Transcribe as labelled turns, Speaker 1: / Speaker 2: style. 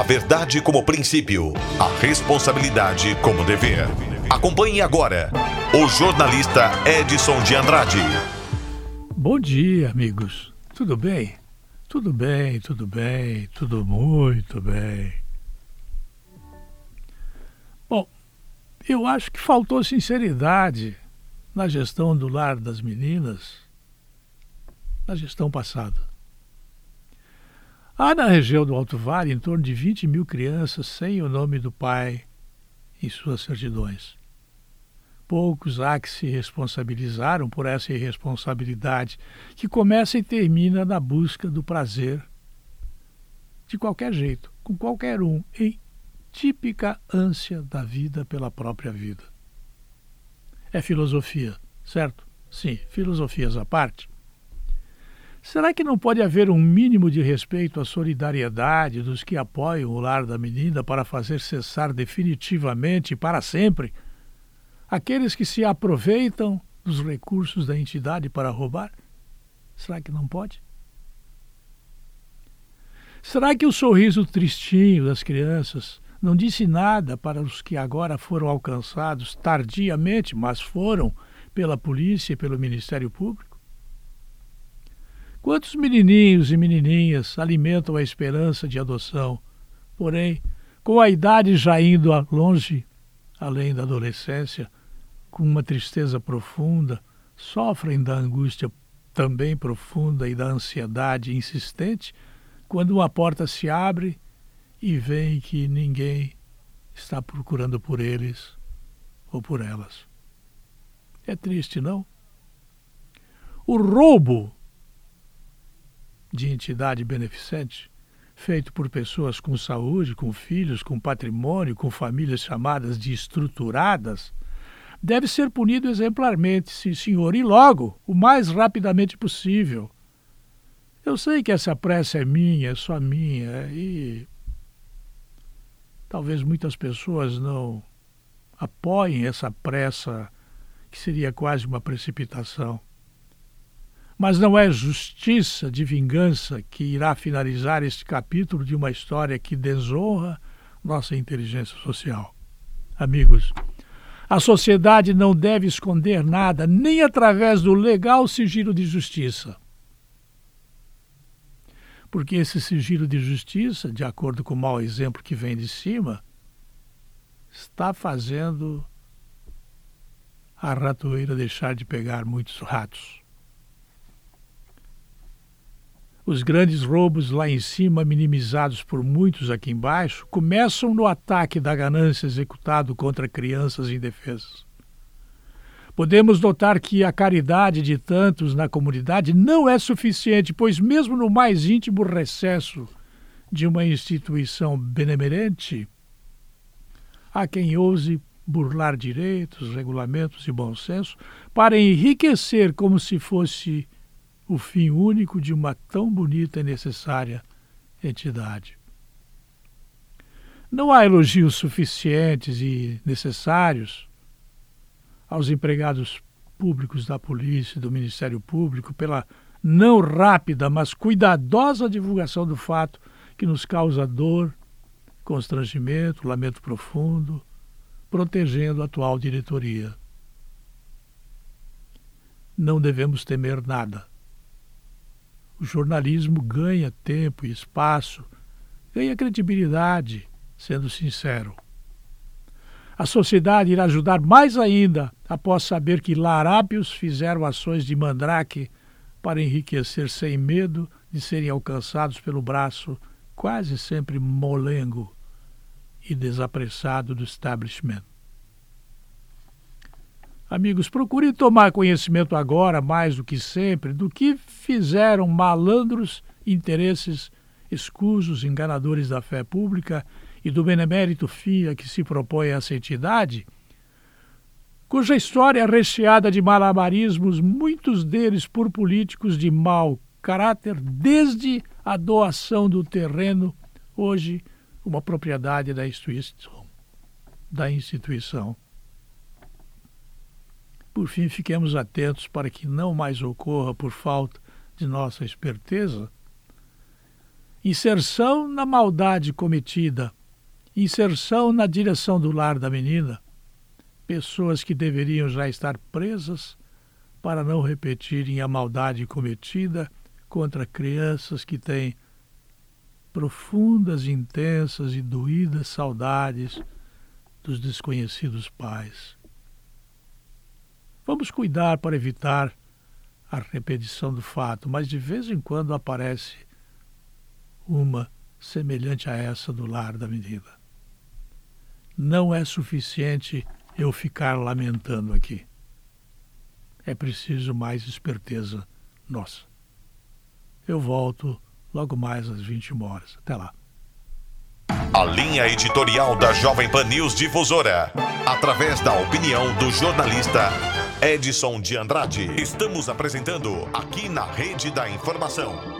Speaker 1: A verdade como princípio, a responsabilidade como dever. Acompanhe agora o jornalista Edson de Andrade.
Speaker 2: Bom dia, amigos. Tudo bem? Tudo bem, tudo bem, tudo muito bem. Bom, eu acho que faltou sinceridade na gestão do lar das meninas na gestão passada. Há na região do Alto Vale em torno de 20 mil crianças sem o nome do pai em suas certidões. Poucos há que se responsabilizaram por essa irresponsabilidade que começa e termina na busca do prazer de qualquer jeito, com qualquer um, em típica ânsia da vida pela própria vida. É filosofia, certo? Sim, filosofias à parte. Será que não pode haver um mínimo de respeito à solidariedade dos que apoiam o lar da menina para fazer cessar definitivamente e para sempre aqueles que se aproveitam dos recursos da entidade para roubar? Será que não pode? Será que o sorriso tristinho das crianças não disse nada para os que agora foram alcançados tardiamente, mas foram pela polícia e pelo Ministério Público? Quantos menininhos e menininhas alimentam a esperança de adoção, porém, com a idade já indo longe, além da adolescência, com uma tristeza profunda, sofrem da angústia também profunda e da ansiedade insistente quando uma porta se abre e veem que ninguém está procurando por eles ou por elas. É triste, não? O roubo de entidade beneficente, feito por pessoas com saúde, com filhos, com patrimônio, com famílias chamadas de estruturadas, deve ser punido exemplarmente, sim, senhor, e logo, o mais rapidamente possível. Eu sei que essa pressa é minha, é só minha, e talvez muitas pessoas não apoiem essa pressa, que seria quase uma precipitação. Mas não é justiça de vingança que irá finalizar este capítulo de uma história que desonra nossa inteligência social. Amigos, a sociedade não deve esconder nada, nem através do legal sigilo de justiça. Porque esse sigilo de justiça, de acordo com o mau exemplo que vem de cima, está fazendo a ratoeira deixar de pegar muitos ratos. Os grandes roubos lá em cima, minimizados por muitos aqui embaixo, começam no ataque da ganância executado contra crianças indefesas. Podemos notar que a caridade de tantos na comunidade não é suficiente, pois, mesmo no mais íntimo recesso de uma instituição benemerente, há quem ouse burlar direitos, regulamentos e bom senso para enriquecer como se fosse o fim único de uma tão bonita e necessária entidade. Não há elogios suficientes e necessários aos empregados públicos da polícia e do Ministério Público pela não rápida, mas cuidadosa divulgação do fato que nos causa dor, constrangimento, lamento profundo, protegendo a atual diretoria. Não devemos temer nada o jornalismo ganha tempo e espaço, ganha credibilidade, sendo sincero. A sociedade irá ajudar mais ainda após saber que larápios fizeram ações de mandrake para enriquecer sem medo de serem alcançados pelo braço quase sempre molengo e desapressado do establishment. Amigos, procurem tomar conhecimento agora, mais do que sempre, do que fizeram malandros interesses escusos, enganadores da fé pública e do benemérito fim a que se propõe essa entidade, cuja história é recheada de malabarismos, muitos deles por políticos de mau caráter, desde a doação do terreno, hoje uma propriedade da instituição. Da instituição. Por fim, fiquemos atentos para que não mais ocorra por falta de nossa esperteza inserção na maldade cometida, inserção na direção do lar da menina, pessoas que deveriam já estar presas para não repetirem a maldade cometida contra crianças que têm profundas, intensas e doídas saudades dos desconhecidos pais. Vamos cuidar para evitar a repetição do fato, mas de vez em quando aparece uma semelhante a essa do lar da menina. Não é suficiente eu ficar lamentando aqui. É preciso mais esperteza nossa. Eu volto logo mais às 21 horas. Até lá.
Speaker 1: A linha editorial da Jovem Pan News Difusora, através da opinião do jornalista Edson de Andrade. Estamos apresentando aqui na Rede da Informação